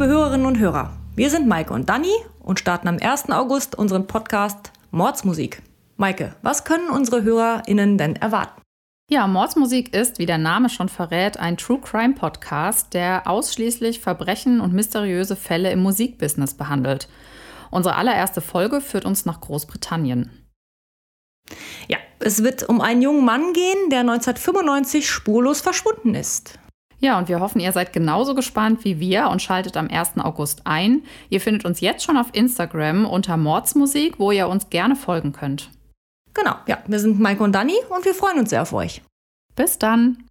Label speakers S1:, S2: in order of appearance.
S1: liebe Hörerinnen und Hörer. Wir sind Maike und Dani und starten am 1. August unseren Podcast Mordsmusik. Maike, was können unsere HörerInnen denn erwarten?
S2: Ja, Mordsmusik ist, wie der Name schon verrät, ein True Crime Podcast, der ausschließlich Verbrechen und mysteriöse Fälle im Musikbusiness behandelt. Unsere allererste Folge führt uns nach Großbritannien.
S1: Ja, es wird um einen jungen Mann gehen, der 1995 spurlos verschwunden ist.
S2: Ja, und wir hoffen, ihr seid genauso gespannt wie wir und schaltet am 1. August ein. Ihr findet uns jetzt schon auf Instagram unter Mordsmusik, wo ihr uns gerne folgen könnt.
S1: Genau, ja, wir sind Maike und Dani und wir freuen uns sehr auf euch.
S2: Bis dann!